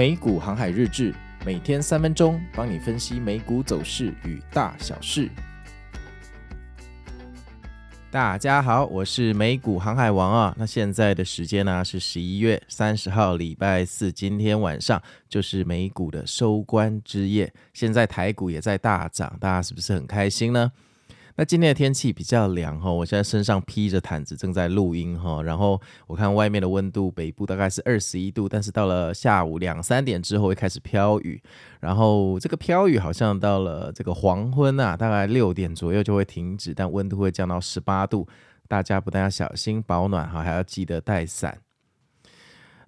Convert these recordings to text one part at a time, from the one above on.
美股航海日志，每天三分钟，帮你分析美股走势与大小事。大家好，我是美股航海王啊。那现在的时间呢是十一月三十号，礼拜四，今天晚上就是美股的收官之夜。现在台股也在大涨，大家是不是很开心呢？那今天的天气比较凉哈，我现在身上披着毯子正在录音哈，然后我看外面的温度，北部大概是二十一度，但是到了下午两三点之后会开始飘雨，然后这个飘雨好像到了这个黄昏啊，大概六点左右就会停止，但温度会降到十八度，大家不但要小心保暖哈，还要记得带伞。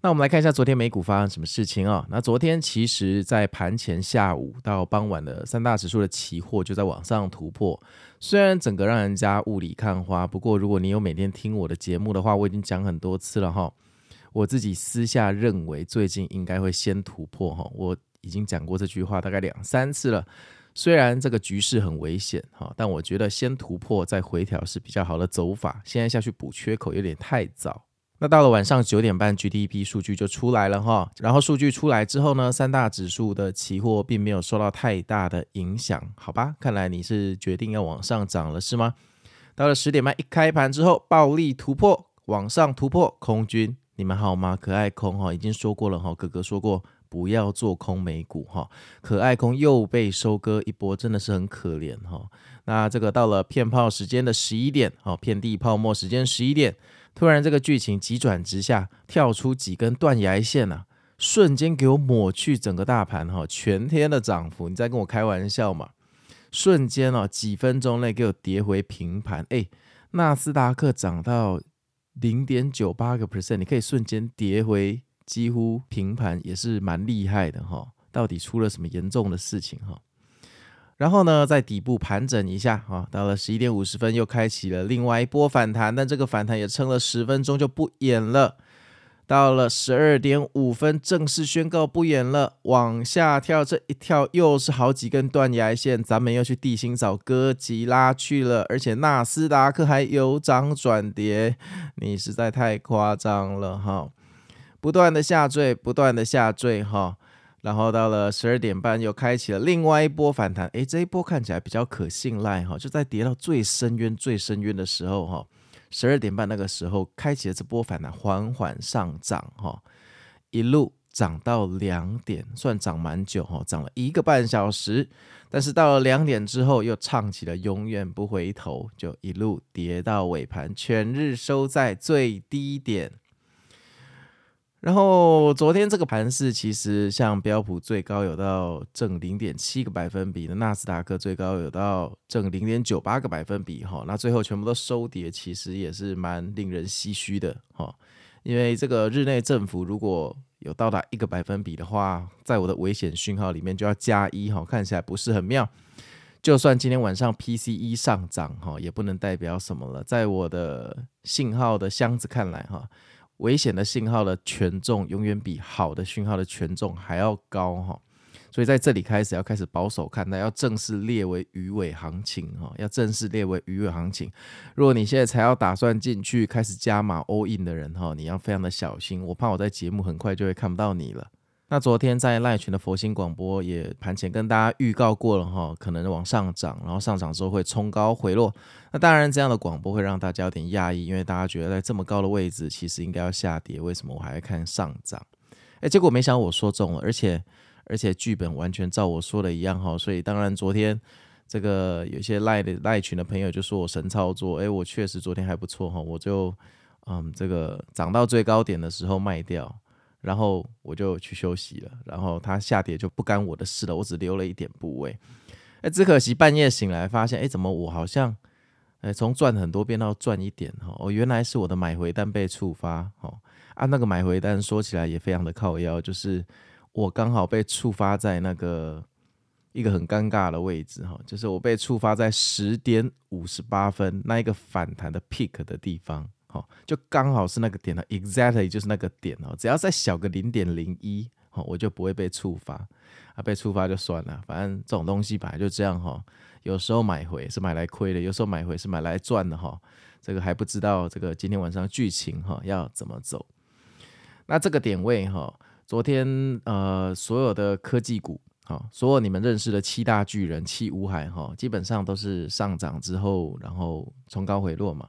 那我们来看一下昨天美股发生什么事情啊、那昨天其实，在盘前下午到傍晚的三大指数的期货就在往上突破，虽然整个让人家雾里看花，不过如果你有每天听我的节目的话，我已经讲很多次了哈。我自己私下认为最近应该会先突破哈，我已经讲过这句话大概两三次了。虽然这个局势很危险哈，但我觉得先突破再回调是比较好的走法。现在下去补缺口有点太早。那到了晚上九点半，GDP 数据就出来了哈。然后数据出来之后呢，三大指数的期货并没有受到太大的影响，好吧？看来你是决定要往上涨了是吗？到了十点半一开盘之后，暴力突破，往上突破，空军你们好吗？可爱空哈，已经说过了哈，哥哥说过不要做空美股哈。可爱空又被收割一波，真的是很可怜哈。那这个到了骗炮时间的十一点，哦，遍地泡沫时间十一点。突然，这个剧情急转直下，跳出几根断崖线啊，瞬间给我抹去整个大盘哈，全天的涨幅，你在跟我开玩笑吗？瞬间哦，几分钟内给我跌回平盘，哎，纳斯达克涨到零点九八个 percent，你可以瞬间跌回几乎平盘，也是蛮厉害的哈。到底出了什么严重的事情哈？然后呢，在底部盘整一下啊，到了十一点五十分又开启了另外一波反弹，但这个反弹也撑了十分钟就不演了。到了十二点五分正式宣告不演了，往下跳，这一跳又是好几根断崖线，咱们又去地心找哥吉拉去了，而且纳斯达克还由涨转跌，你实在太夸张了哈！不断的下坠，不断的下坠哈。然后到了十二点半，又开启了另外一波反弹。诶，这一波看起来比较可信赖哈，就在跌到最深渊、最深渊的时候哈，十二点半那个时候开启了这波反弹，缓缓上涨哈，一路涨到两点，算涨蛮久哈，涨了一个半小时。但是到了两点之后，又唱起了永远不回头，就一路跌到尾盘，全日收在最低点。然后昨天这个盘势，其实像标普最高有到正零点七个百分比的，纳斯达克最高有到正零点九八个百分比哈，那最后全部都收跌，其实也是蛮令人唏嘘的哈。因为这个日内振幅如果有到达一个百分比的话，在我的危险讯号里面就要加一哈，看起来不是很妙。就算今天晚上 PCE 上涨哈，也不能代表什么了。在我的信号的箱子看来哈。危险的信号的权重永远比好的讯号的权重还要高哈，所以在这里开始要开始保守看待，要正式列为鱼尾行情哈，要正式列为鱼尾行情。如果你现在才要打算进去开始加码 all in 的人哈，你要非常的小心，我怕我在节目很快就会看不到你了。那昨天在赖群的佛心广播也盘前跟大家预告过了哈，可能往上涨，然后上涨之后会冲高回落。那当然这样的广播会让大家有点讶异，因为大家觉得在这么高的位置其实应该要下跌，为什么我还会看上涨？诶，结果没想到我说中了，而且而且剧本完全照我说的一样哈，所以当然昨天这个有些赖的赖群的朋友就说我神操作，诶，我确实昨天还不错哈，我就嗯这个涨到最高点的时候卖掉。然后我就去休息了，然后它下跌就不干我的事了，我只留了一点部位。哎，只可惜半夜醒来发现，哎，怎么我好像，哎，从赚很多变到赚一点哈？哦，原来是我的买回单被触发。哦，啊，那个买回单说起来也非常的靠腰，就是我刚好被触发在那个一个很尴尬的位置哈，就是我被触发在十点五十八分那一个反弹的 peak 的地方。好，就刚好是那个点了，exactly 就是那个点哦。只要再小个零点零一，好，我就不会被触发啊。被触发就算了，反正这种东西本来就这样哈。有时候买回是买来亏的，有时候买回是买来赚的哈。这个还不知道这个今天晚上剧情哈要怎么走。那这个点位哈，昨天呃，所有的科技股，哈，所有你们认识的七大巨人、七武海，哈，基本上都是上涨之后，然后冲高回落嘛。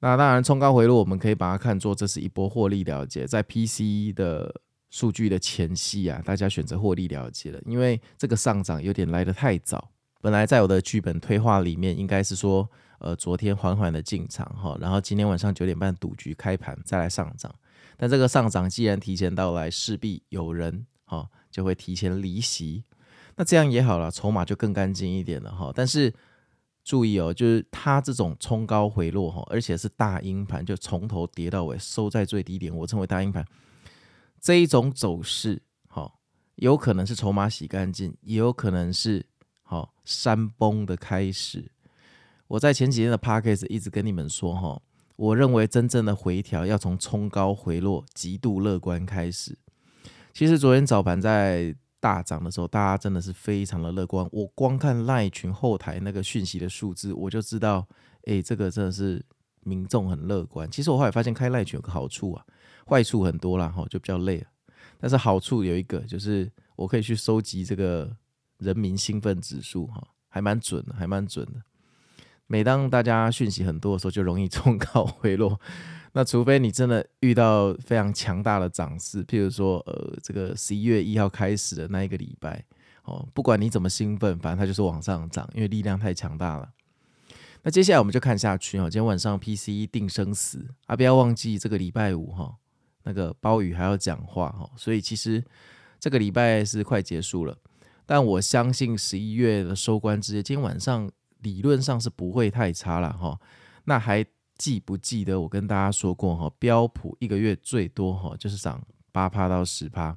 那当然，冲高回落，我们可以把它看作这是一波获利了结，在 PC 的数据的前夕啊，大家选择获利了结了，因为这个上涨有点来得太早。本来在我的剧本推画里面，应该是说，呃，昨天缓缓的进场哈，然后今天晚上九点半赌局开盘再来上涨。但这个上涨既然提前到来，势必有人哈就会提前离席。那这样也好了，筹码就更干净一点了哈。但是注意哦，就是它这种冲高回落哈，而且是大阴盘，就从头跌到尾，收在最低点，我称为大阴盘。这一种走势哈，有可能是筹码洗干净，也有可能是好山崩的开始。我在前几天的 podcast 一直跟你们说哈。我认为真正的回调要从冲高回落、极度乐观开始。其实昨天早盘在大涨的时候，大家真的是非常的乐观。我光看赖群后台那个讯息的数字，我就知道，哎，这个真的是民众很乐观。其实我后来发现开赖群有个好处啊，坏处很多啦，哈，就比较累。但是好处有一个，就是我可以去收集这个人民兴奋指数，哈，还蛮准的，还蛮准的。每当大家讯息很多的时候，就容易冲高回落。那除非你真的遇到非常强大的涨势，譬如说，呃，这个十一月一号开始的那一个礼拜，哦，不管你怎么兴奋，反正它就是往上涨，因为力量太强大了。那接下来我们就看下去哦。今天晚上 PCE 定生死啊，不要忘记这个礼拜五哈，那个包宇还要讲话哈，所以其实这个礼拜是快结束了。但我相信十一月的收官之夜，今天晚上。理论上是不会太差了哈，那还记不记得我跟大家说过哈，标普一个月最多哈就是涨八趴到十趴，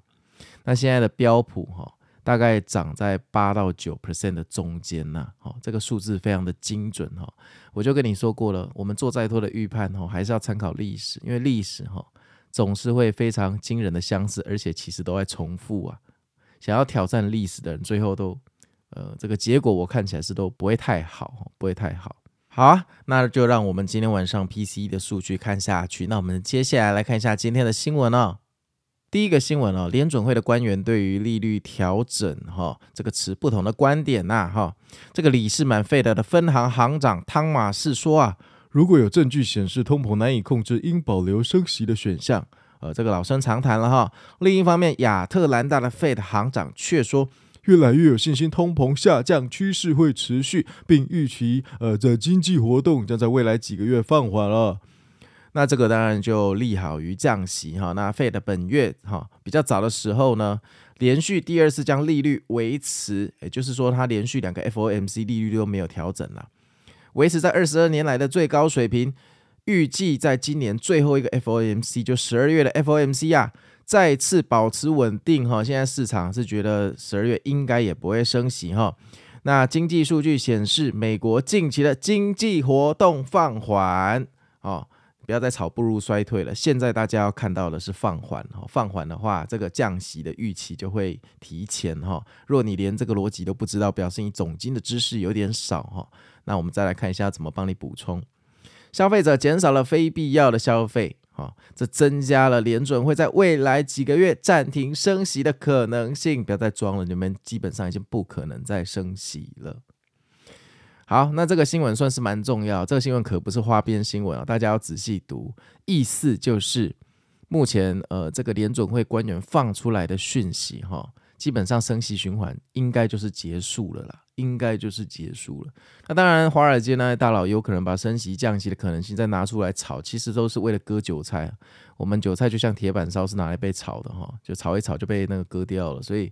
那现在的标普哈大概涨在八到九 percent 的中间呐，哈，这个数字非常的精准哈，我就跟你说过了，我们做再多的预判哈，还是要参考历史，因为历史哈总是会非常惊人的相似，而且其实都在重复啊，想要挑战历史的人最后都。呃，这个结果我看起来是都不会太好，不会太好。好啊，那就让我们今天晚上 PCE 的数据看下去。那我们接下来来看一下今天的新闻哦。第一个新闻哦，联准会的官员对于利率调整哈这个持不同的观点呐哈。这个理士满费德的分行行长汤马士说啊，如果有证据显示通膨难以控制，应保留升息的选项。呃，这个老生常谈了哈。另一方面，亚特兰大的费德行长却说。越来越有信心，通膨下降趋势会持续，并预期呃，这经济活动将在未来几个月放缓了。那这个当然就利好于降息哈。那 Fed 本月哈比较早的时候呢，连续第二次将利率维持，也就是说它连续两个 FOMC 利率都没有调整了，维持在二十二年来的最高水平。预计在今年最后一个 FOMC 就十二月的 FOMC 啊。再次保持稳定哈，现在市场是觉得十二月应该也不会升息哈。那经济数据显示，美国近期的经济活动放缓哦，不要再炒步入衰退了。现在大家要看到的是放缓哈，放缓的话，这个降息的预期就会提前哈。若你连这个逻辑都不知道，表示你总经的知识有点少哈。那我们再来看一下怎么帮你补充。消费者减少了非必要的消费。啊，这增加了联准会在未来几个月暂停升息的可能性。不要再装了，你们基本上已经不可能再升息了。好，那这个新闻算是蛮重要，这个新闻可不是花边新闻啊，大家要仔细读。意思就是，目前呃，这个联准会官员放出来的讯息，哈，基本上升息循环应该就是结束了啦。应该就是结束了。那当然，华尔街那些大佬有可能把升息降息的可能性再拿出来炒，其实都是为了割韭菜。我们韭菜就像铁板烧，是拿来被炒的哈，就炒一炒就被那个割掉了。所以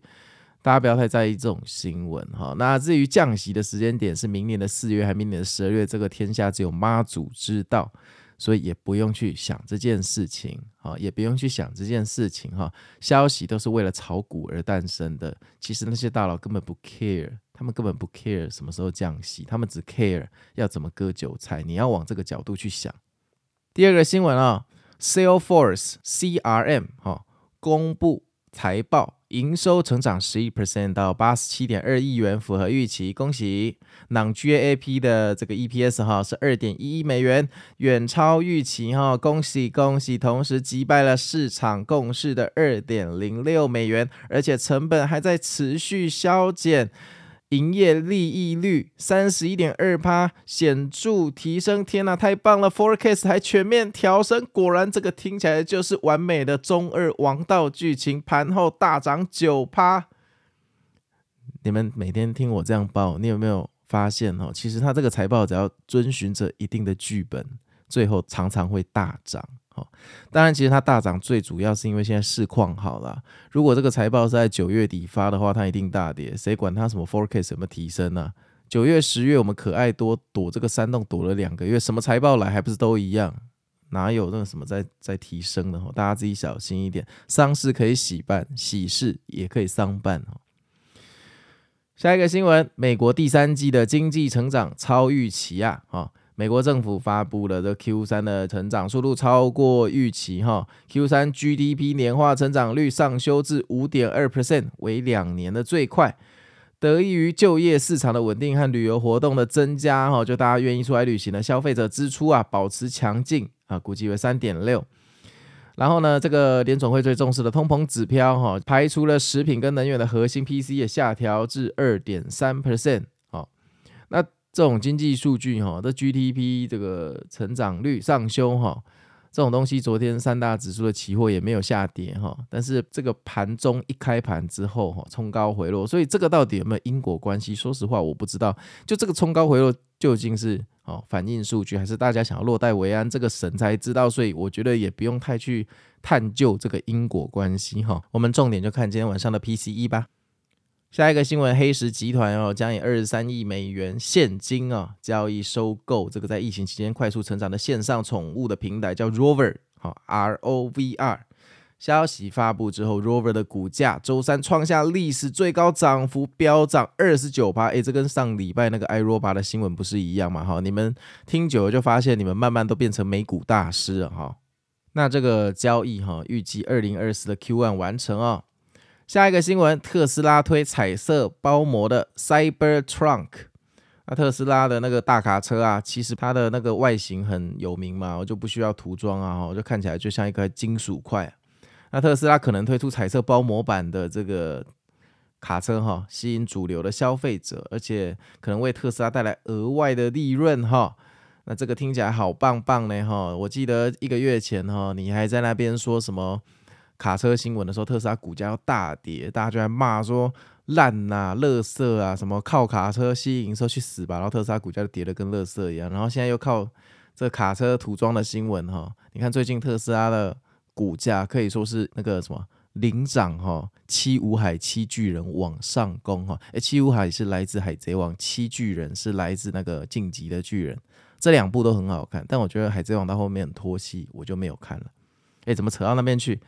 大家不要太在意这种新闻哈。那至于降息的时间点是明年的四月还是明年的十二月，这个天下只有妈祖知道。所以也不用去想这件事情，哈，也不用去想这件事情，哈。消息都是为了炒股而诞生的。其实那些大佬根本不 care，他们根本不 care 什么时候降息，他们只 care 要怎么割韭菜。你要往这个角度去想。第二个新闻啊，Salesforce CRM 哈公布财报，营收成长十一 percent 到八十七点二亿元，符合预期，恭喜。朗爵 A P 的这个 EPS 哈是二点一亿美元，远超预期哈，恭喜恭喜！同时击败了市场共识的二点零六美元，而且成本还在持续削减。营业利益率三十一点二趴，显著提升！天呐，太棒了！Forecast 还全面调升，果然这个听起来就是完美的中二王道剧情。盘后大涨九趴。你们每天听我这样报，你有没有发现哦？其实他这个财报只要遵循着一定的剧本，最后常常会大涨。当然，其实它大涨最主要是因为现在市况好了。如果这个财报是在九月底发的话，它一定大跌。谁管它什么 forecast 有没有提升呢？九月、十月我们可爱多躲这个山洞躲了两个月，什么财报来还不是都一样？哪有那个什么在在提升的？大家自己小心一点。丧事可以喜办，喜事也可以丧办。下一个新闻，美国第三季的经济成长超预期啊！美国政府发布了这 Q 三的成长速度超过预期，哈，Q 三 GDP 年化成长率上修至五点二 percent，为两年的最快，得益于就业市场的稳定和旅游活动的增加，哈，就大家愿意出来旅行的消费者支出啊保持强劲啊，估计为三点六。然后呢，这个联总会最重视的通膨指标，哈，排除了食品跟能源的核心 P C 也下调至二点三 percent，这种经济数据哈，这 GDP 这个成长率上修哈，这种东西昨天三大指数的期货也没有下跌哈，但是这个盘中一开盘之后哈，冲高回落，所以这个到底有没有因果关系？说实话我不知道。就这个冲高回落究竟是哦反映数据，还是大家想要落袋为安？这个神才知道，所以我觉得也不用太去探究这个因果关系哈。我们重点就看今天晚上的 PCE 吧。下一个新闻，黑石集团哦将以二十三亿美元现金啊交易收购这个在疫情期间快速成长的线上宠物的平台，叫 Rover，好 R O V R。消息发布之后，Rover 的股价周三创下历史最高涨幅，飙涨二十九趴。诶，这跟上礼拜那个 iRobot 的新闻不是一样吗？哈，你们听久了就发现，你们慢慢都变成美股大师了哈。那这个交易哈，预计二零二四的 Q1 完成哦。下一个新闻，特斯拉推彩色包膜的 Cyber Trunk。那特斯拉的那个大卡车啊，其实它的那个外形很有名嘛，我就不需要涂装啊，我就看起来就像一块金属块。那特斯拉可能推出彩色包膜版的这个卡车哈，吸引主流的消费者，而且可能为特斯拉带来额外的利润哈。那这个听起来好棒棒呢哈！我记得一个月前哈，你还在那边说什么？卡车新闻的时候，特斯拉股价要大跌，大家就在骂说烂呐、啊、垃圾啊，什么靠卡车吸引营收去死吧。然后特斯拉股价就跌得跟垃圾一样。然后现在又靠这卡车涂装的新闻哈，你看最近特斯拉的股价可以说是那个什么领涨哈，七五海七巨人往上攻哈。诶，七五海是来自海贼王，七巨人是来自那个晋级的巨人，这两部都很好看，但我觉得海贼王到后面很拖戏，我就没有看了。诶，怎么扯到那边去？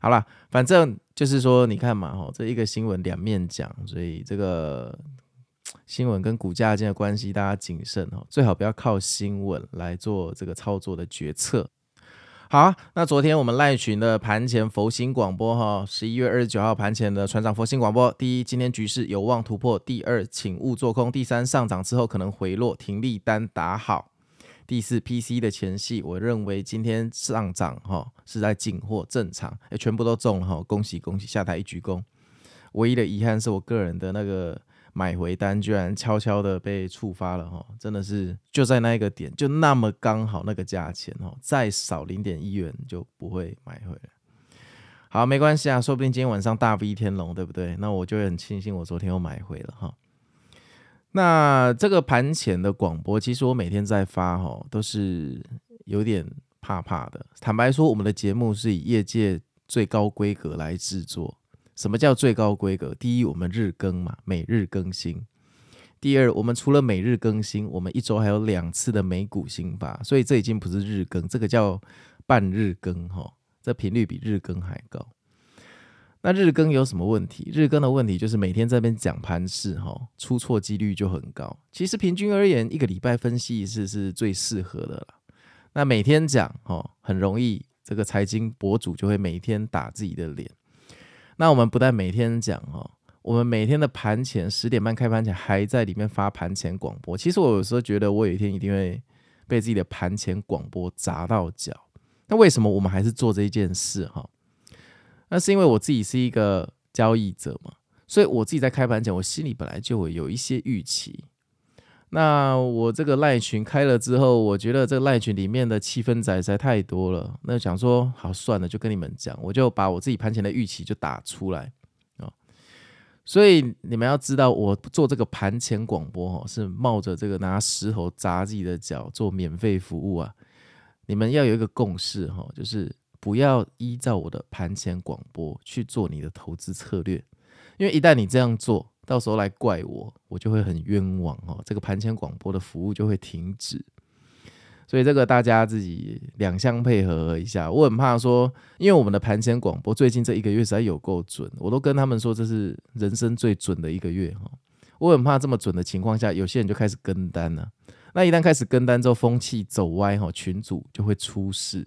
好了，反正就是说，你看嘛，吼，这一个新闻两面讲，所以这个 新闻跟股价之间的关系，大家谨慎哦，最好不要靠新闻来做这个操作的决策。好，那昨天我们赖群的盘前佛心广播，哈，十一月二十九号盘前的船长佛心广播，第一，今天局势有望突破；第二，请勿做空；第三，上涨之后可能回落，停利单打好。第四 PC 的前戏，我认为今天上涨哈是在进货正常，诶，全部都中了哈，恭喜恭喜，下台一鞠躬。唯一的遗憾是我个人的那个买回单居然悄悄的被触发了哈，真的是就在那一个点，就那么刚好那个价钱哈，再少零点一元就不会买回来。好，没关系啊，说不定今天晚上大 V 天龙对不对？那我就很庆幸我昨天又买回了哈。那这个盘前的广播，其实我每天在发哈，都是有点怕怕的。坦白说，我们的节目是以业界最高规格来制作。什么叫最高规格？第一，我们日更嘛，每日更新；第二，我们除了每日更新，我们一周还有两次的美股新发，所以这已经不是日更，这个叫半日更哈，这频率比日更还高。那日更有什么问题？日更的问题就是每天在这边讲盘势，哈，出错几率就很高。其实平均而言，一个礼拜分析一次是最适合的了。那每天讲，哈，很容易这个财经博主就会每天打自己的脸。那我们不但每天讲哦，我们每天的盘前十点半开盘前还在里面发盘前广播。其实我有时候觉得，我有一天一定会被自己的盘前广播砸到脚。那为什么我们还是做这一件事哈？那是因为我自己是一个交易者嘛，所以我自己在开盘前，我心里本来就会有一些预期。那我这个赖群开了之后，我觉得这个赖群里面的气氛仔实在太多了。那想说好算了，就跟你们讲，我就把我自己盘前的预期就打出来啊。所以你们要知道，我做这个盘前广播哈，是冒着这个拿石头砸自己的脚做免费服务啊。你们要有一个共识哈，就是不要依照我的盘前广播去做你的投资策略，因为一旦你这样做，到时候来怪我，我就会很冤枉哦。这个盘前广播的服务就会停止，所以这个大家自己两相配合一下。我很怕说，因为我们的盘前广播最近这一个月实在有够准，我都跟他们说这是人生最准的一个月哈。我很怕这么准的情况下，有些人就开始跟单了。那一旦开始跟单之后，风气走歪哈，群组就会出事。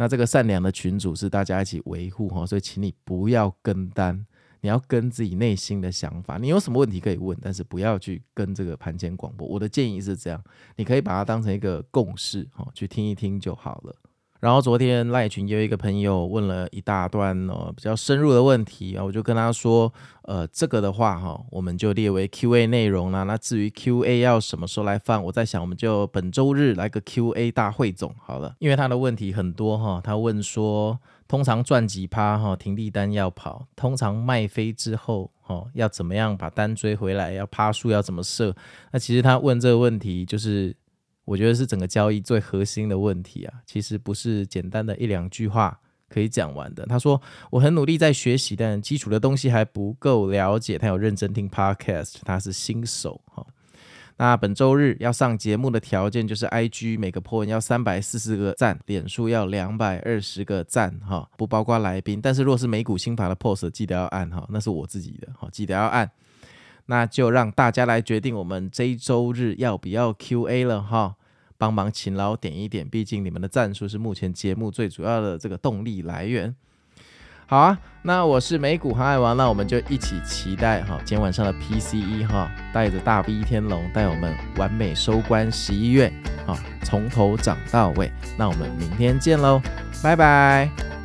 那这个善良的群主是大家一起维护哈，所以请你不要跟单。你要跟自己内心的想法，你有什么问题可以问，但是不要去跟这个盘前广播。我的建议是这样，你可以把它当成一个共识，哈，去听一听就好了。然后昨天赖群有一个朋友问了一大段哦比较深入的问题啊，我就跟他说，呃，这个的话哈，我们就列为 Q&A 内容啦。那至于 Q&A 要什么时候来放，我在想，我们就本周日来个 Q&A 大汇总好了，因为他的问题很多哈，他问说。通常赚几趴哈，停利单要跑。通常卖飞之后哈，要怎么样把单追回来？要趴数要怎么设？那其实他问这个问题，就是我觉得是整个交易最核心的问题啊。其实不是简单的一两句话可以讲完的。他说我很努力在学习，但基础的东西还不够了解。他有认真听 Podcast，他是新手哈。那本周日要上节目的条件就是 IG 每个 po 文要三百四十个赞，脸书要两百二十个赞哈，不包括来宾。但是若是美股新法的 post 记得要按哈，那是我自己的哈，记得要按。那就让大家来决定我们这一周日要不要 QA 了哈，帮忙勤劳点一点，毕竟你们的赞数是目前节目最主要的这个动力来源。好啊，那我是美股航海王，那我们就一起期待哈，今天晚上的 PCE 哈，带着大 V 天龙带我们完美收官十一月，哈，从头涨到尾。那我们明天见喽，拜拜。